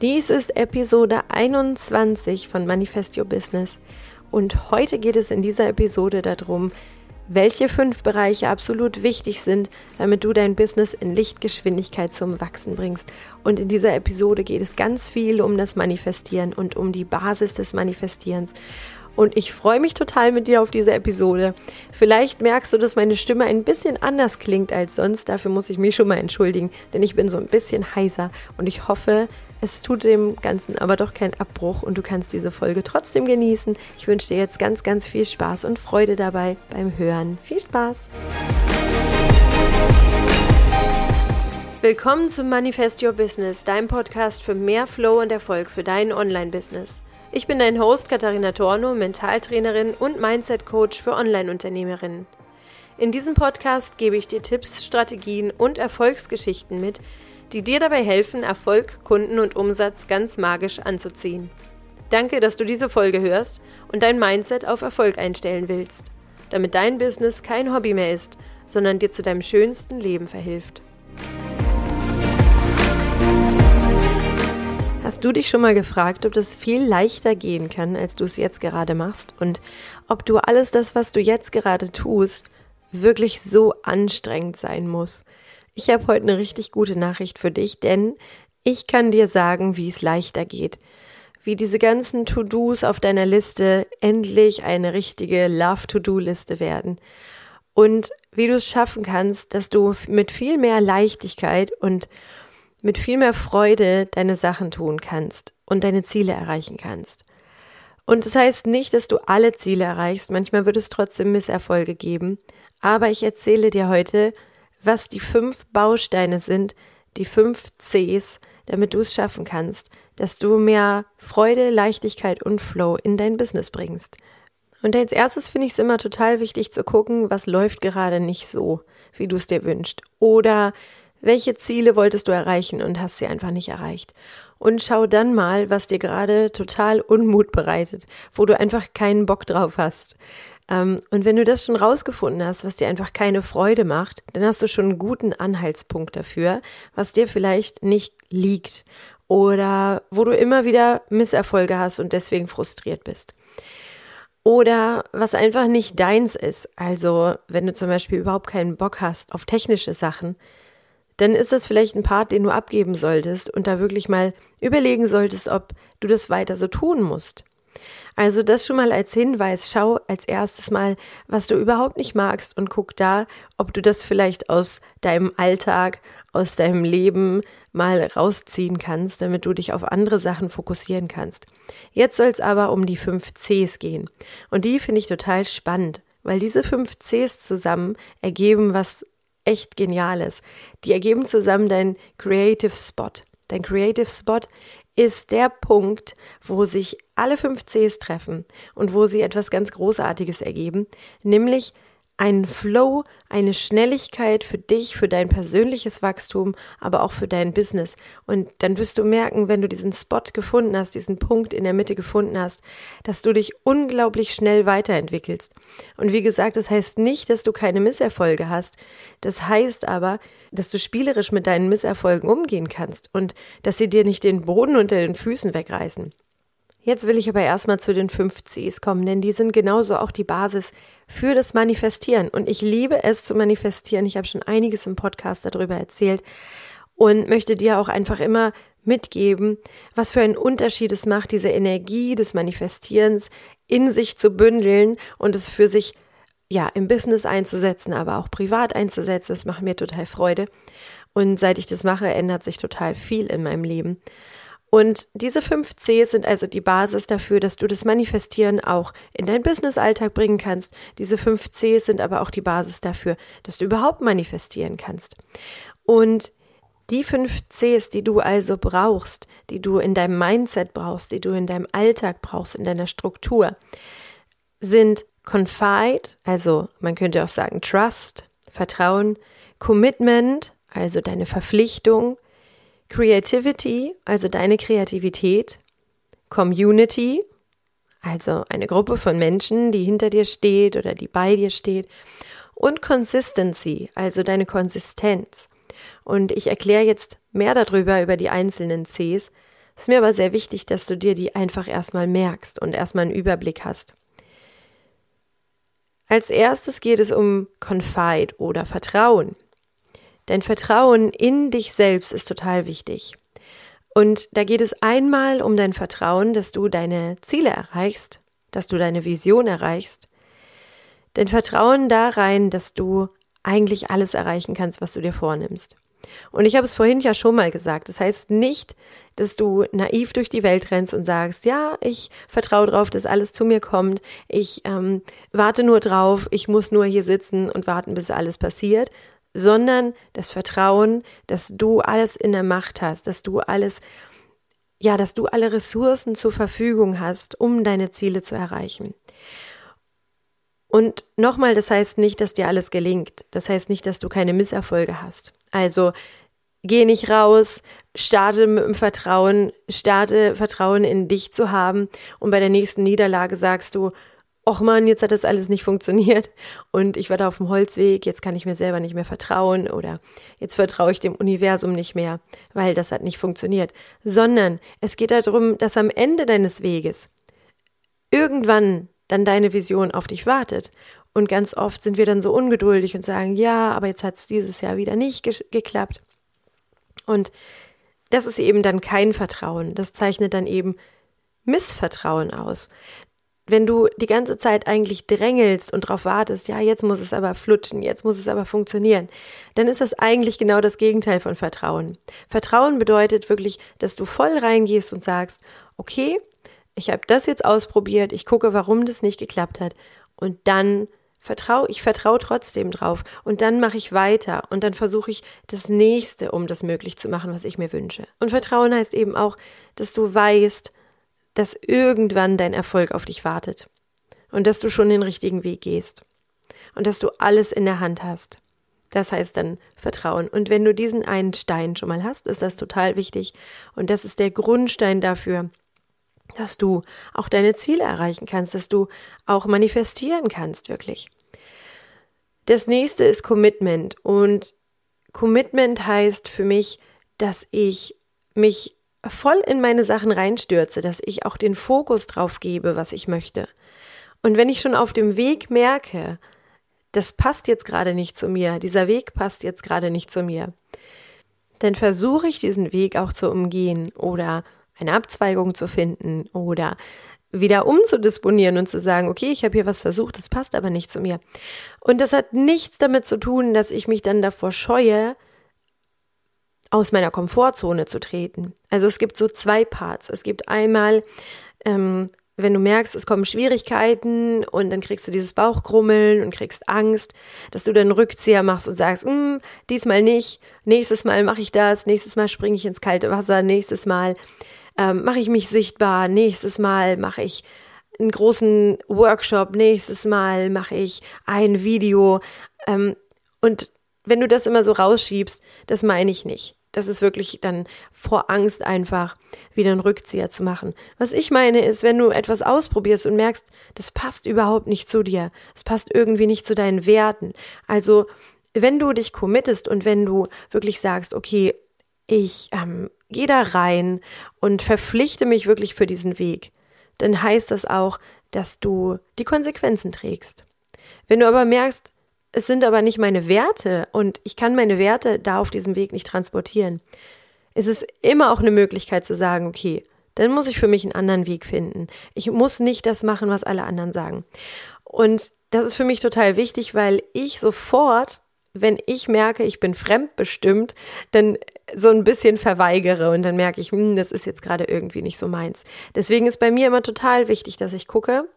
Dies ist Episode 21 von Manifest Your Business und heute geht es in dieser Episode darum, welche fünf Bereiche absolut wichtig sind, damit du dein Business in Lichtgeschwindigkeit zum Wachsen bringst. Und in dieser Episode geht es ganz viel um das Manifestieren und um die Basis des Manifestierens. Und ich freue mich total mit dir auf diese Episode. Vielleicht merkst du, dass meine Stimme ein bisschen anders klingt als sonst. Dafür muss ich mich schon mal entschuldigen, denn ich bin so ein bisschen heiser und ich hoffe, es tut dem Ganzen aber doch keinen Abbruch und du kannst diese Folge trotzdem genießen. Ich wünsche dir jetzt ganz, ganz viel Spaß und Freude dabei beim Hören. Viel Spaß! Willkommen zum Manifest Your Business, deinem Podcast für mehr Flow und Erfolg für dein Online-Business. Ich bin dein Host Katharina Torno, Mentaltrainerin und Mindset-Coach für Online-Unternehmerinnen. In diesem Podcast gebe ich dir Tipps, Strategien und Erfolgsgeschichten mit, die dir dabei helfen, Erfolg, Kunden und Umsatz ganz magisch anzuziehen. Danke, dass du diese Folge hörst und dein Mindset auf Erfolg einstellen willst, damit dein Business kein Hobby mehr ist, sondern dir zu deinem schönsten Leben verhilft. Hast du dich schon mal gefragt, ob das viel leichter gehen kann, als du es jetzt gerade machst und ob du alles das, was du jetzt gerade tust, wirklich so anstrengend sein muss? Ich habe heute eine richtig gute Nachricht für dich, denn ich kann dir sagen, wie es leichter geht. Wie diese ganzen To-Dos auf deiner Liste endlich eine richtige Love-To-Do-Liste werden. Und wie du es schaffen kannst, dass du mit viel mehr Leichtigkeit und mit viel mehr Freude deine Sachen tun kannst und deine Ziele erreichen kannst. Und das heißt nicht, dass du alle Ziele erreichst, manchmal wird es trotzdem Misserfolge geben, aber ich erzähle dir heute, was die fünf Bausteine sind, die fünf Cs, damit du es schaffen kannst, dass du mehr Freude, Leichtigkeit und Flow in dein Business bringst. Und als erstes finde ich es immer total wichtig zu gucken, was läuft gerade nicht so, wie du es dir wünschst. Oder welche Ziele wolltest du erreichen und hast sie einfach nicht erreicht. Und schau dann mal, was dir gerade total Unmut bereitet, wo du einfach keinen Bock drauf hast. Ähm, und wenn du das schon rausgefunden hast, was dir einfach keine Freude macht, dann hast du schon einen guten Anhaltspunkt dafür, was dir vielleicht nicht liegt oder wo du immer wieder Misserfolge hast und deswegen frustriert bist. Oder was einfach nicht deins ist. Also, wenn du zum Beispiel überhaupt keinen Bock hast auf technische Sachen, dann ist das vielleicht ein Part, den du abgeben solltest und da wirklich mal überlegen solltest, ob du das weiter so tun musst. Also das schon mal als Hinweis. Schau als erstes mal, was du überhaupt nicht magst und guck da, ob du das vielleicht aus deinem Alltag, aus deinem Leben mal rausziehen kannst, damit du dich auf andere Sachen fokussieren kannst. Jetzt soll es aber um die fünf Cs gehen. Und die finde ich total spannend, weil diese fünf Cs zusammen ergeben was echt Geniales. Die ergeben zusammen dein Creative Spot. Dein Creative Spot ist der Punkt, wo sich alle fünf Cs treffen und wo sie etwas ganz Großartiges ergeben, nämlich einen Flow, eine Schnelligkeit für dich, für dein persönliches Wachstum, aber auch für dein Business. Und dann wirst du merken, wenn du diesen Spot gefunden hast, diesen Punkt in der Mitte gefunden hast, dass du dich unglaublich schnell weiterentwickelst. Und wie gesagt, das heißt nicht, dass du keine Misserfolge hast. Das heißt aber, dass du spielerisch mit deinen Misserfolgen umgehen kannst und dass sie dir nicht den Boden unter den Füßen wegreißen. Jetzt will ich aber erstmal zu den fünf Cs kommen, denn die sind genauso auch die Basis für das Manifestieren. Und ich liebe es zu manifestieren. Ich habe schon einiges im Podcast darüber erzählt und möchte dir auch einfach immer mitgeben, was für einen Unterschied es macht, diese Energie des Manifestierens in sich zu bündeln und es für sich ja im Business einzusetzen, aber auch privat einzusetzen. Das macht mir total Freude. Und seit ich das mache, ändert sich total viel in meinem Leben. Und diese fünf Cs sind also die Basis dafür, dass du das Manifestieren auch in deinen Business-Alltag bringen kannst. Diese fünf Cs sind aber auch die Basis dafür, dass du überhaupt manifestieren kannst. Und die fünf Cs, die du also brauchst, die du in deinem Mindset brauchst, die du in deinem Alltag brauchst, in deiner Struktur, sind Confide, also man könnte auch sagen Trust, Vertrauen, Commitment, also deine Verpflichtung, Creativity, also deine Kreativität, Community, also eine Gruppe von Menschen, die hinter dir steht oder die bei dir steht, und Consistency, also deine Konsistenz. Und ich erkläre jetzt mehr darüber, über die einzelnen Cs. Es ist mir aber sehr wichtig, dass du dir die einfach erstmal merkst und erstmal einen Überblick hast. Als erstes geht es um Confide oder Vertrauen. Dein Vertrauen in dich selbst ist total wichtig. Und da geht es einmal um dein Vertrauen, dass du deine Ziele erreichst, dass du deine Vision erreichst. Dein Vertrauen da rein, dass du eigentlich alles erreichen kannst, was du dir vornimmst. Und ich habe es vorhin ja schon mal gesagt. Das heißt nicht, dass du naiv durch die Welt rennst und sagst, ja, ich vertraue darauf, dass alles zu mir kommt. Ich ähm, warte nur drauf. Ich muss nur hier sitzen und warten, bis alles passiert. Sondern das Vertrauen, dass du alles in der Macht hast, dass du alles, ja, dass du alle Ressourcen zur Verfügung hast, um deine Ziele zu erreichen. Und nochmal, das heißt nicht, dass dir alles gelingt. Das heißt nicht, dass du keine Misserfolge hast. Also geh nicht raus, starte mit dem Vertrauen, starte Vertrauen in dich zu haben und bei der nächsten Niederlage sagst du, ach man, jetzt hat das alles nicht funktioniert und ich war da auf dem Holzweg, jetzt kann ich mir selber nicht mehr vertrauen oder jetzt vertraue ich dem Universum nicht mehr, weil das hat nicht funktioniert, sondern es geht darum, dass am Ende deines Weges irgendwann dann deine Vision auf dich wartet und ganz oft sind wir dann so ungeduldig und sagen, ja, aber jetzt hat es dieses Jahr wieder nicht ge geklappt. Und das ist eben dann kein Vertrauen. Das zeichnet dann eben Missvertrauen aus. Wenn du die ganze Zeit eigentlich drängelst und darauf wartest, ja, jetzt muss es aber flutschen, jetzt muss es aber funktionieren, dann ist das eigentlich genau das Gegenteil von Vertrauen. Vertrauen bedeutet wirklich, dass du voll reingehst und sagst, okay, ich habe das jetzt ausprobiert, ich gucke, warum das nicht geklappt hat und dann vertraue, ich vertraue trotzdem drauf und dann mache ich weiter und dann versuche ich das nächste, um das möglich zu machen, was ich mir wünsche. Und Vertrauen heißt eben auch, dass du weißt, dass irgendwann dein Erfolg auf dich wartet und dass du schon den richtigen Weg gehst und dass du alles in der Hand hast. Das heißt dann Vertrauen. Und wenn du diesen einen Stein schon mal hast, ist das total wichtig. Und das ist der Grundstein dafür, dass du auch deine Ziele erreichen kannst, dass du auch manifestieren kannst, wirklich. Das nächste ist Commitment. Und Commitment heißt für mich, dass ich mich voll in meine Sachen reinstürze, dass ich auch den Fokus drauf gebe, was ich möchte. Und wenn ich schon auf dem Weg merke, das passt jetzt gerade nicht zu mir, dieser Weg passt jetzt gerade nicht zu mir, dann versuche ich diesen Weg auch zu umgehen oder eine Abzweigung zu finden oder wieder umzudisponieren und zu sagen, okay, ich habe hier was versucht, das passt aber nicht zu mir. Und das hat nichts damit zu tun, dass ich mich dann davor scheue, aus meiner Komfortzone zu treten. Also es gibt so zwei Parts. Es gibt einmal, ähm, wenn du merkst, es kommen Schwierigkeiten und dann kriegst du dieses Bauchkrummeln und kriegst Angst, dass du dann Rückzieher machst und sagst, hm, diesmal nicht, nächstes Mal mache ich das, nächstes Mal springe ich ins kalte Wasser, nächstes Mal ähm, mache ich mich sichtbar, nächstes Mal mache ich einen großen Workshop, nächstes Mal mache ich ein Video. Ähm, und wenn du das immer so rausschiebst, das meine ich nicht. Das ist wirklich dann vor Angst einfach wieder einen Rückzieher zu machen. Was ich meine ist, wenn du etwas ausprobierst und merkst, das passt überhaupt nicht zu dir, es passt irgendwie nicht zu deinen Werten. Also, wenn du dich committest und wenn du wirklich sagst, okay, ich ähm, gehe da rein und verpflichte mich wirklich für diesen Weg, dann heißt das auch, dass du die Konsequenzen trägst. Wenn du aber merkst, es sind aber nicht meine Werte und ich kann meine Werte da auf diesem Weg nicht transportieren, ist es immer auch eine Möglichkeit zu sagen, okay, dann muss ich für mich einen anderen Weg finden. Ich muss nicht das machen, was alle anderen sagen. Und das ist für mich total wichtig, weil ich sofort wenn ich merke, ich bin fremdbestimmt, dann so ein bisschen verweigere und dann merke ich, hm, das ist jetzt gerade irgendwie nicht so meins. Deswegen ist bei mir immer total wichtig, dass ich gucke,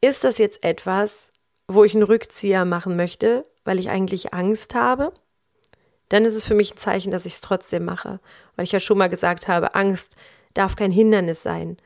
ist das jetzt etwas, wo ich einen Rückzieher machen möchte, weil ich eigentlich Angst habe? Dann ist es für mich ein Zeichen, dass ich es trotzdem mache, weil ich ja schon mal gesagt habe, Angst darf kein Hindernis sein.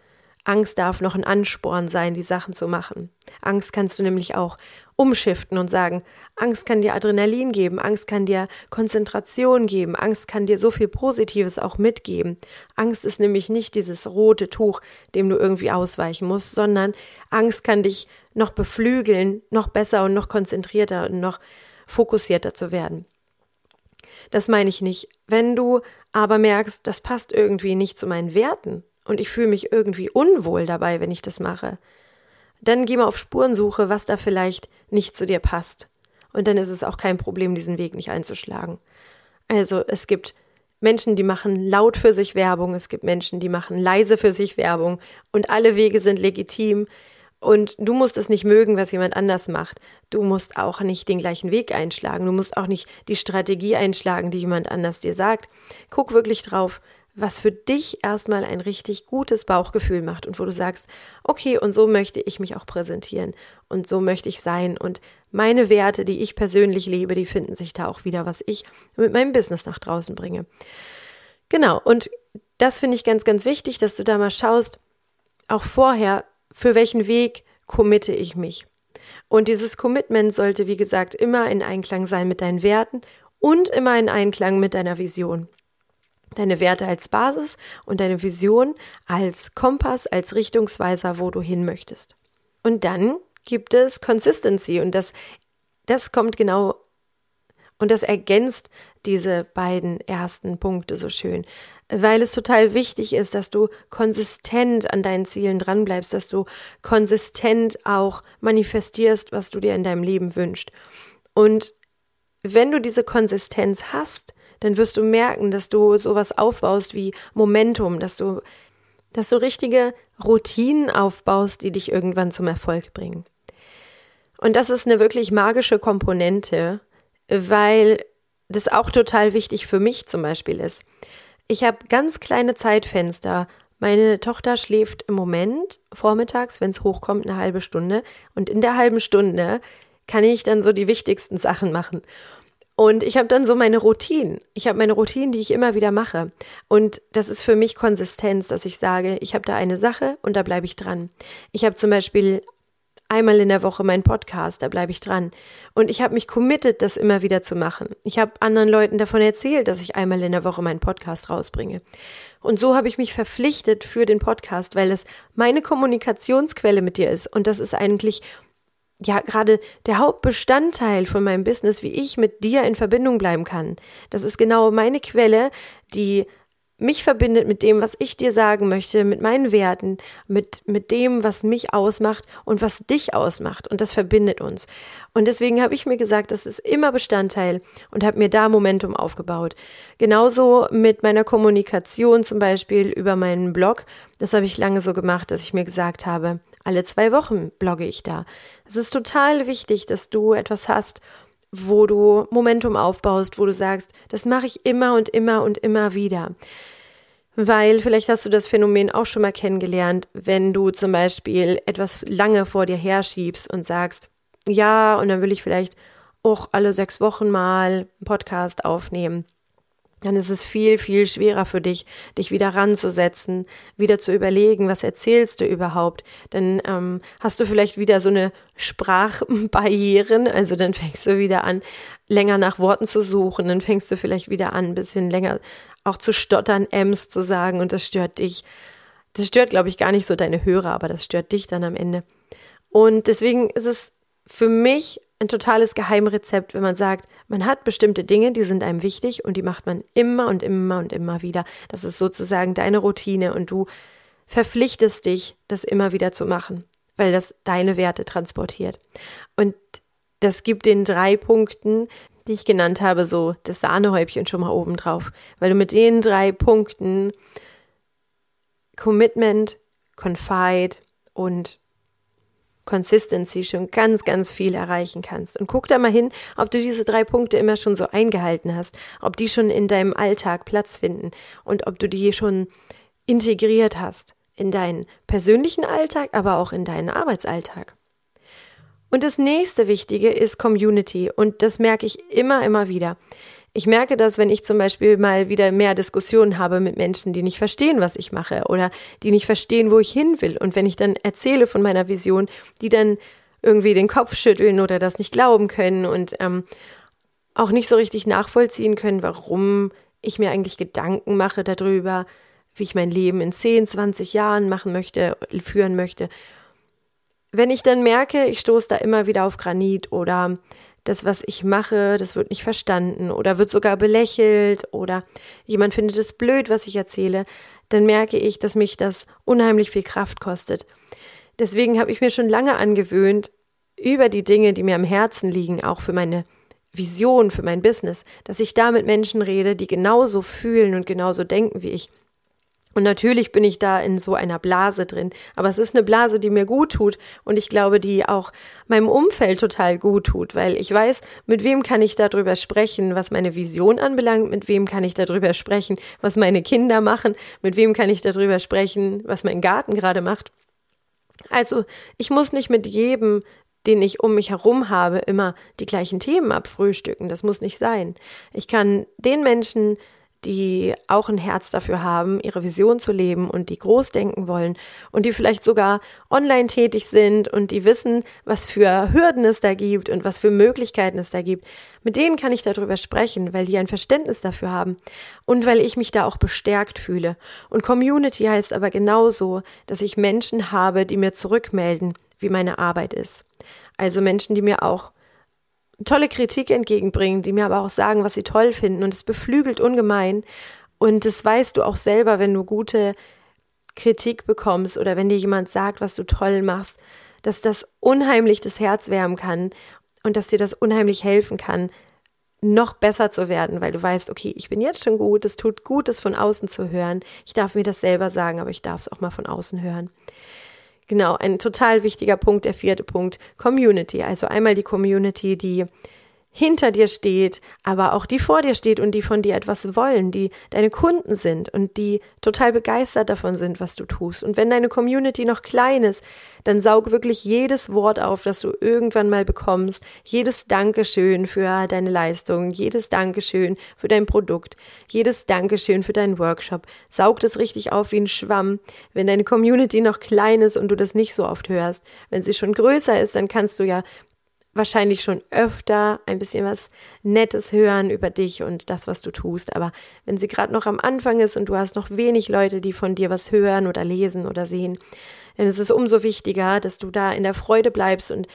Angst darf noch ein Ansporn sein, die Sachen zu machen. Angst kannst du nämlich auch umschiften und sagen, Angst kann dir Adrenalin geben, Angst kann dir Konzentration geben, Angst kann dir so viel Positives auch mitgeben. Angst ist nämlich nicht dieses rote Tuch, dem du irgendwie ausweichen musst, sondern Angst kann dich noch beflügeln, noch besser und noch konzentrierter und noch fokussierter zu werden. Das meine ich nicht. Wenn du aber merkst, das passt irgendwie nicht zu meinen Werten und ich fühle mich irgendwie unwohl dabei, wenn ich das mache, dann geh mal auf Spurensuche, was da vielleicht nicht zu dir passt. Und dann ist es auch kein Problem, diesen Weg nicht einzuschlagen. Also es gibt Menschen, die machen laut für sich Werbung, es gibt Menschen, die machen leise für sich Werbung und alle Wege sind legitim. Und du musst es nicht mögen, was jemand anders macht. Du musst auch nicht den gleichen Weg einschlagen. Du musst auch nicht die Strategie einschlagen, die jemand anders dir sagt. Guck wirklich drauf, was für dich erstmal ein richtig gutes Bauchgefühl macht und wo du sagst, okay, und so möchte ich mich auch präsentieren und so möchte ich sein und meine Werte, die ich persönlich lebe, die finden sich da auch wieder, was ich mit meinem Business nach draußen bringe. Genau, und das finde ich ganz, ganz wichtig, dass du da mal schaust, auch vorher, für welchen Weg committe ich mich. Und dieses Commitment sollte, wie gesagt, immer in Einklang sein mit deinen Werten und immer in Einklang mit deiner Vision. Deine Werte als Basis und deine Vision als Kompass, als Richtungsweiser, wo du hin möchtest. Und dann gibt es Consistency und das, das kommt genau und das ergänzt diese beiden ersten Punkte so schön, weil es total wichtig ist, dass du konsistent an deinen Zielen dranbleibst, dass du konsistent auch manifestierst, was du dir in deinem Leben wünschst. Und wenn du diese Konsistenz hast, dann wirst du merken, dass du sowas aufbaust wie Momentum, dass du, dass du richtige Routinen aufbaust, die dich irgendwann zum Erfolg bringen. Und das ist eine wirklich magische Komponente, weil das auch total wichtig für mich zum Beispiel ist. Ich habe ganz kleine Zeitfenster. Meine Tochter schläft im Moment vormittags, wenn es hochkommt, eine halbe Stunde. Und in der halben Stunde kann ich dann so die wichtigsten Sachen machen. Und ich habe dann so meine Routinen. Ich habe meine Routinen, die ich immer wieder mache. Und das ist für mich Konsistenz, dass ich sage, ich habe da eine Sache und da bleibe ich dran. Ich habe zum Beispiel einmal in der Woche meinen Podcast, da bleibe ich dran. Und ich habe mich committed, das immer wieder zu machen. Ich habe anderen Leuten davon erzählt, dass ich einmal in der Woche meinen Podcast rausbringe. Und so habe ich mich verpflichtet für den Podcast, weil es meine Kommunikationsquelle mit dir ist. Und das ist eigentlich ja gerade der Hauptbestandteil von meinem Business, wie ich mit dir in Verbindung bleiben kann. Das ist genau meine Quelle, die mich verbindet mit dem, was ich dir sagen möchte, mit meinen Werten, mit, mit dem, was mich ausmacht und was dich ausmacht. Und das verbindet uns. Und deswegen habe ich mir gesagt, das ist immer Bestandteil und habe mir da Momentum aufgebaut. Genauso mit meiner Kommunikation zum Beispiel über meinen Blog. Das habe ich lange so gemacht, dass ich mir gesagt habe, alle zwei Wochen blogge ich da. Es ist total wichtig, dass du etwas hast, wo du Momentum aufbaust, wo du sagst, das mache ich immer und immer und immer wieder. Weil vielleicht hast du das Phänomen auch schon mal kennengelernt, wenn du zum Beispiel etwas lange vor dir herschiebst und sagst, ja, und dann will ich vielleicht auch alle sechs Wochen mal einen Podcast aufnehmen dann ist es viel, viel schwerer für dich, dich wieder ranzusetzen, wieder zu überlegen, was erzählst du überhaupt. Dann ähm, hast du vielleicht wieder so eine Sprachbarrieren, also dann fängst du wieder an, länger nach Worten zu suchen, dann fängst du vielleicht wieder an, ein bisschen länger auch zu stottern, Ems zu sagen und das stört dich. Das stört, glaube ich, gar nicht so deine Hörer, aber das stört dich dann am Ende. Und deswegen ist es für mich ein totales Geheimrezept, wenn man sagt, man hat bestimmte Dinge, die sind einem wichtig und die macht man immer und immer und immer wieder. Das ist sozusagen deine Routine und du verpflichtest dich, das immer wieder zu machen, weil das deine Werte transportiert. Und das gibt den drei Punkten, die ich genannt habe, so das Sahnehäubchen schon mal oben drauf, weil du mit den drei Punkten Commitment, Confide und Consistency schon ganz, ganz viel erreichen kannst. Und guck da mal hin, ob du diese drei Punkte immer schon so eingehalten hast, ob die schon in deinem Alltag Platz finden und ob du die schon integriert hast in deinen persönlichen Alltag, aber auch in deinen Arbeitsalltag. Und das nächste Wichtige ist Community. Und das merke ich immer, immer wieder. Ich merke das, wenn ich zum Beispiel mal wieder mehr Diskussionen habe mit Menschen, die nicht verstehen, was ich mache oder die nicht verstehen, wo ich hin will. Und wenn ich dann erzähle von meiner Vision, die dann irgendwie den Kopf schütteln oder das nicht glauben können und ähm, auch nicht so richtig nachvollziehen können, warum ich mir eigentlich Gedanken mache darüber, wie ich mein Leben in 10, 20 Jahren machen möchte, führen möchte. Wenn ich dann merke, ich stoße da immer wieder auf Granit oder das, was ich mache, das wird nicht verstanden oder wird sogar belächelt oder jemand findet es blöd, was ich erzähle, dann merke ich, dass mich das unheimlich viel Kraft kostet. Deswegen habe ich mir schon lange angewöhnt, über die Dinge, die mir am Herzen liegen, auch für meine Vision, für mein Business, dass ich da mit Menschen rede, die genauso fühlen und genauso denken wie ich. Und natürlich bin ich da in so einer Blase drin, aber es ist eine Blase, die mir gut tut und ich glaube, die auch meinem Umfeld total gut tut, weil ich weiß, mit wem kann ich darüber sprechen, was meine Vision anbelangt, mit wem kann ich darüber sprechen, was meine Kinder machen, mit wem kann ich darüber sprechen, was mein Garten gerade macht. Also, ich muss nicht mit jedem den ich um mich herum habe, immer die gleichen Themen abfrühstücken. Das muss nicht sein. Ich kann den Menschen die auch ein Herz dafür haben, ihre Vision zu leben und die groß denken wollen und die vielleicht sogar online tätig sind und die wissen, was für Hürden es da gibt und was für Möglichkeiten es da gibt. Mit denen kann ich darüber sprechen, weil die ein Verständnis dafür haben und weil ich mich da auch bestärkt fühle. Und Community heißt aber genauso, dass ich Menschen habe, die mir zurückmelden, wie meine Arbeit ist. Also Menschen, die mir auch tolle Kritik entgegenbringen, die mir aber auch sagen, was sie toll finden. Und es beflügelt ungemein. Und das weißt du auch selber, wenn du gute Kritik bekommst oder wenn dir jemand sagt, was du toll machst, dass das unheimlich das Herz wärmen kann und dass dir das unheimlich helfen kann, noch besser zu werden, weil du weißt, okay, ich bin jetzt schon gut, es tut gut, das von außen zu hören. Ich darf mir das selber sagen, aber ich darf es auch mal von außen hören. Genau, ein total wichtiger Punkt, der vierte Punkt, Community. Also einmal die Community, die hinter dir steht, aber auch die vor dir steht und die von dir etwas wollen, die deine Kunden sind und die total begeistert davon sind, was du tust. Und wenn deine Community noch klein ist, dann saug wirklich jedes Wort auf, das du irgendwann mal bekommst, jedes Dankeschön für deine Leistung, jedes Dankeschön für dein Produkt, jedes Dankeschön für deinen Workshop. Saug das richtig auf wie ein Schwamm. Wenn deine Community noch klein ist und du das nicht so oft hörst, wenn sie schon größer ist, dann kannst du ja wahrscheinlich schon öfter ein bisschen was Nettes hören über dich und das, was du tust. Aber wenn sie gerade noch am Anfang ist und du hast noch wenig Leute, die von dir was hören oder lesen oder sehen, dann ist es umso wichtiger, dass du da in der Freude bleibst und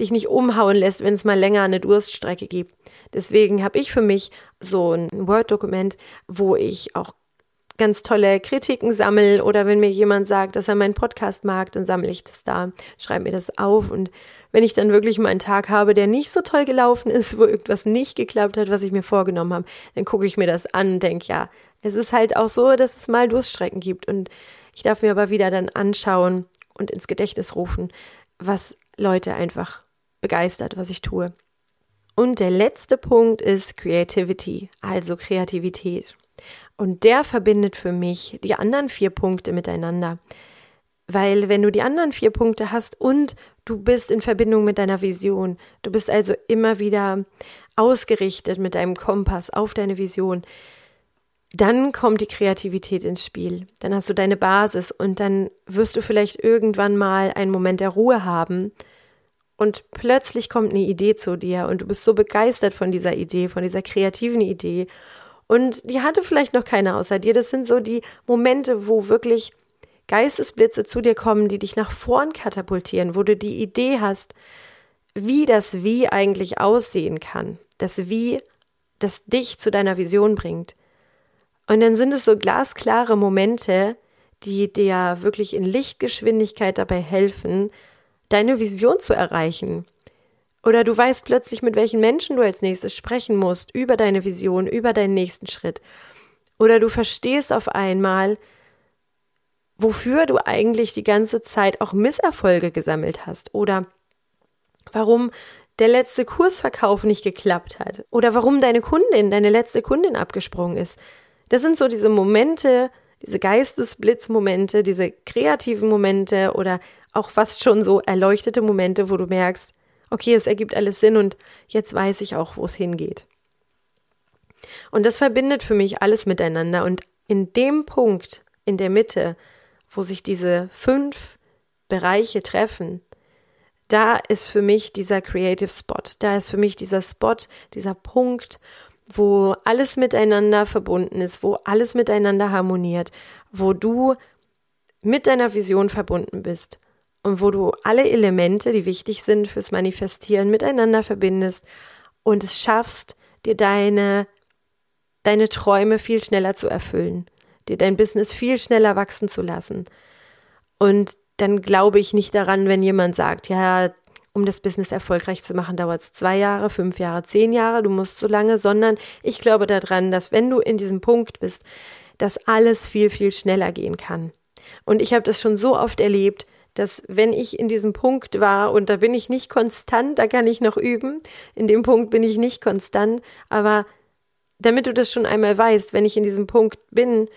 dich nicht umhauen lässt, wenn es mal länger eine Durststrecke gibt. Deswegen habe ich für mich so ein Word-Dokument, wo ich auch ganz tolle Kritiken sammle oder wenn mir jemand sagt, dass er meinen Podcast mag, dann sammle ich das da, schreibe mir das auf und wenn ich dann wirklich mal einen Tag habe, der nicht so toll gelaufen ist, wo irgendwas nicht geklappt hat, was ich mir vorgenommen habe, dann gucke ich mir das an und denke, ja, es ist halt auch so, dass es mal Durststrecken gibt und ich darf mir aber wieder dann anschauen und ins Gedächtnis rufen, was Leute einfach begeistert, was ich tue. Und der letzte Punkt ist Creativity, also Kreativität. Und der verbindet für mich die anderen vier Punkte miteinander. Weil wenn du die anderen vier Punkte hast und du bist in Verbindung mit deiner Vision, du bist also immer wieder ausgerichtet mit deinem Kompass auf deine Vision, dann kommt die Kreativität ins Spiel. Dann hast du deine Basis und dann wirst du vielleicht irgendwann mal einen Moment der Ruhe haben und plötzlich kommt eine Idee zu dir und du bist so begeistert von dieser Idee, von dieser kreativen Idee und die hatte vielleicht noch keiner außer dir. Das sind so die Momente, wo wirklich Geistesblitze zu dir kommen, die dich nach vorn katapultieren, wo du die Idee hast, wie das Wie eigentlich aussehen kann. Das Wie, das dich zu deiner Vision bringt. Und dann sind es so glasklare Momente, die dir wirklich in Lichtgeschwindigkeit dabei helfen, deine Vision zu erreichen. Oder du weißt plötzlich, mit welchen Menschen du als nächstes sprechen musst, über deine Vision, über deinen nächsten Schritt. Oder du verstehst auf einmal, wofür du eigentlich die ganze Zeit auch Misserfolge gesammelt hast oder warum der letzte Kursverkauf nicht geklappt hat oder warum deine Kundin, deine letzte Kundin abgesprungen ist. Das sind so diese Momente, diese Geistesblitzmomente, diese kreativen Momente oder auch fast schon so erleuchtete Momente, wo du merkst, okay, es ergibt alles Sinn und jetzt weiß ich auch, wo es hingeht. Und das verbindet für mich alles miteinander und in dem Punkt, in der Mitte, wo sich diese fünf Bereiche treffen, da ist für mich dieser Creative Spot, da ist für mich dieser Spot, dieser Punkt, wo alles miteinander verbunden ist, wo alles miteinander harmoniert, wo du mit deiner Vision verbunden bist und wo du alle Elemente, die wichtig sind fürs Manifestieren, miteinander verbindest und es schaffst, dir deine, deine Träume viel schneller zu erfüllen, dir dein Business viel schneller wachsen zu lassen. Und dann glaube ich nicht daran, wenn jemand sagt, ja, um das Business erfolgreich zu machen, dauert es zwei Jahre, fünf Jahre, zehn Jahre, du musst so lange, sondern ich glaube daran, dass wenn du in diesem Punkt bist, dass alles viel, viel schneller gehen kann. Und ich habe das schon so oft erlebt, dass wenn ich in diesem Punkt war und da bin ich nicht konstant, da kann ich noch üben, in dem Punkt bin ich nicht konstant, aber damit du das schon einmal weißt, wenn ich in diesem Punkt bin,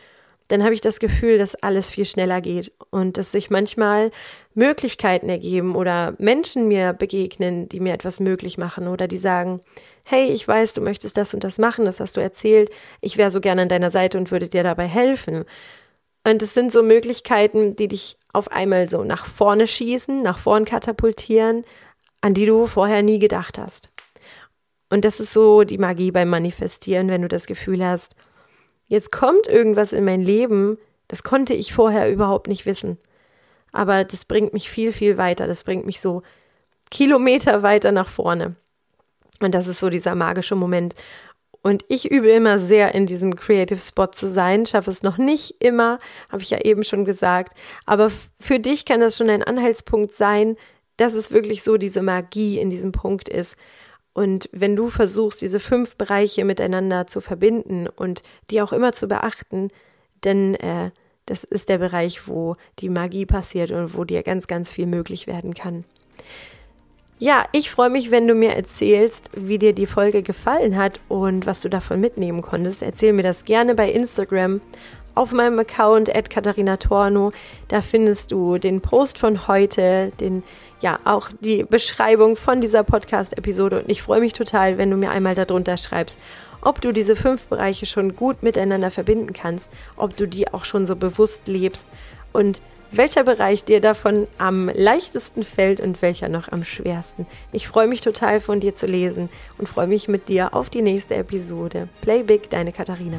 dann habe ich das Gefühl, dass alles viel schneller geht und dass sich manchmal Möglichkeiten ergeben oder Menschen mir begegnen, die mir etwas möglich machen oder die sagen, hey, ich weiß, du möchtest das und das machen, das hast du erzählt, ich wäre so gerne an deiner Seite und würde dir dabei helfen. Und es sind so Möglichkeiten, die dich auf einmal so nach vorne schießen, nach vorn katapultieren, an die du vorher nie gedacht hast. Und das ist so die Magie beim Manifestieren, wenn du das Gefühl hast, jetzt kommt irgendwas in mein Leben, das konnte ich vorher überhaupt nicht wissen. Aber das bringt mich viel, viel weiter. Das bringt mich so Kilometer weiter nach vorne. Und das ist so dieser magische Moment. Und ich übe immer sehr in diesem Creative Spot zu sein, schaffe es noch nicht immer, habe ich ja eben schon gesagt. Aber für dich kann das schon ein Anhaltspunkt sein, dass es wirklich so diese Magie in diesem Punkt ist. Und wenn du versuchst, diese fünf Bereiche miteinander zu verbinden und die auch immer zu beachten, dann äh, das ist der Bereich, wo die Magie passiert und wo dir ganz, ganz viel möglich werden kann. Ja, ich freue mich, wenn du mir erzählst, wie dir die Folge gefallen hat und was du davon mitnehmen konntest. Erzähl mir das gerne bei Instagram auf meinem Account at Katharina Torno. Da findest du den Post von heute, den ja auch die Beschreibung von dieser Podcast-Episode. Und ich freue mich total, wenn du mir einmal darunter schreibst, ob du diese fünf Bereiche schon gut miteinander verbinden kannst, ob du die auch schon so bewusst lebst und welcher Bereich dir davon am leichtesten fällt und welcher noch am schwersten. Ich freue mich total von dir zu lesen und freue mich mit dir auf die nächste Episode. Play Big, deine Katharina.